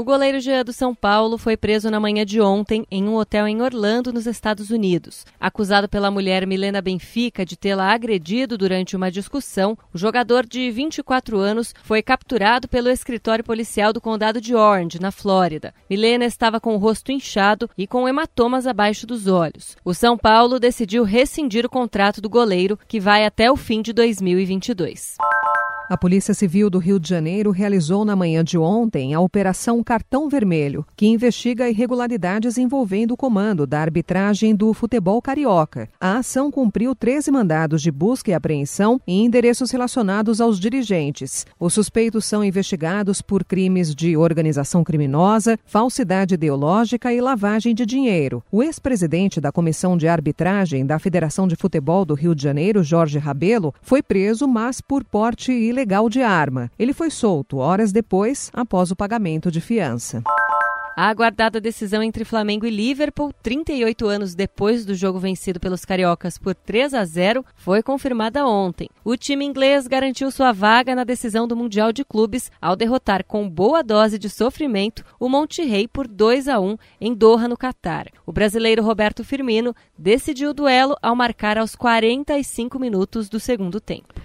O goleiro Jean do São Paulo foi preso na manhã de ontem em um hotel em Orlando, nos Estados Unidos. Acusado pela mulher Milena Benfica de tê-la agredido durante uma discussão, o jogador de 24 anos foi capturado pelo escritório policial do condado de Orange, na Flórida. Milena estava com o rosto inchado e com hematomas abaixo dos olhos. O São Paulo decidiu rescindir o contrato do goleiro, que vai até o fim de 2022. A Polícia Civil do Rio de Janeiro realizou na manhã de ontem a Operação Cartão Vermelho, que investiga irregularidades envolvendo o comando da arbitragem do futebol carioca. A ação cumpriu 13 mandados de busca e apreensão em endereços relacionados aos dirigentes. Os suspeitos são investigados por crimes de organização criminosa, falsidade ideológica e lavagem de dinheiro. O ex-presidente da Comissão de Arbitragem da Federação de Futebol do Rio de Janeiro, Jorge Rabelo, foi preso, mas por porte ilegal ilegal de arma. Ele foi solto horas depois, após o pagamento de fiança. A aguardada decisão entre Flamengo e Liverpool, 38 anos depois do jogo vencido pelos cariocas por 3 a 0, foi confirmada ontem. O time inglês garantiu sua vaga na decisão do Mundial de Clubes ao derrotar com boa dose de sofrimento o Monterrey por 2 a 1 em Doha, no Catar. O brasileiro Roberto Firmino decidiu o duelo ao marcar aos 45 minutos do segundo tempo.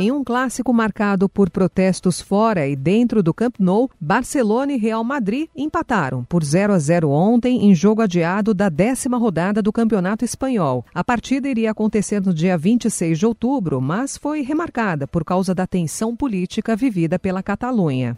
Em um clássico marcado por protestos fora e dentro do Camp Nou, Barcelona e Real Madrid empataram por 0 a 0 ontem em jogo adiado da décima rodada do Campeonato Espanhol. A partida iria acontecer no dia 26 de outubro, mas foi remarcada por causa da tensão política vivida pela Catalunha.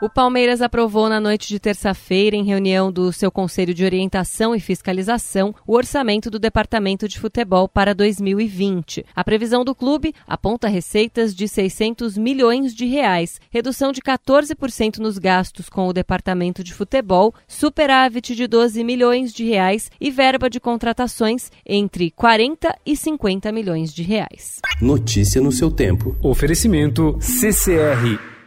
O Palmeiras aprovou na noite de terça-feira, em reunião do seu Conselho de Orientação e Fiscalização, o orçamento do Departamento de Futebol para 2020. A previsão do clube aponta receitas de 600 milhões de reais, redução de 14% nos gastos com o Departamento de Futebol, superávit de 12 milhões de reais e verba de contratações entre 40 e 50 milhões de reais. Notícia no seu tempo. Oferecimento CCR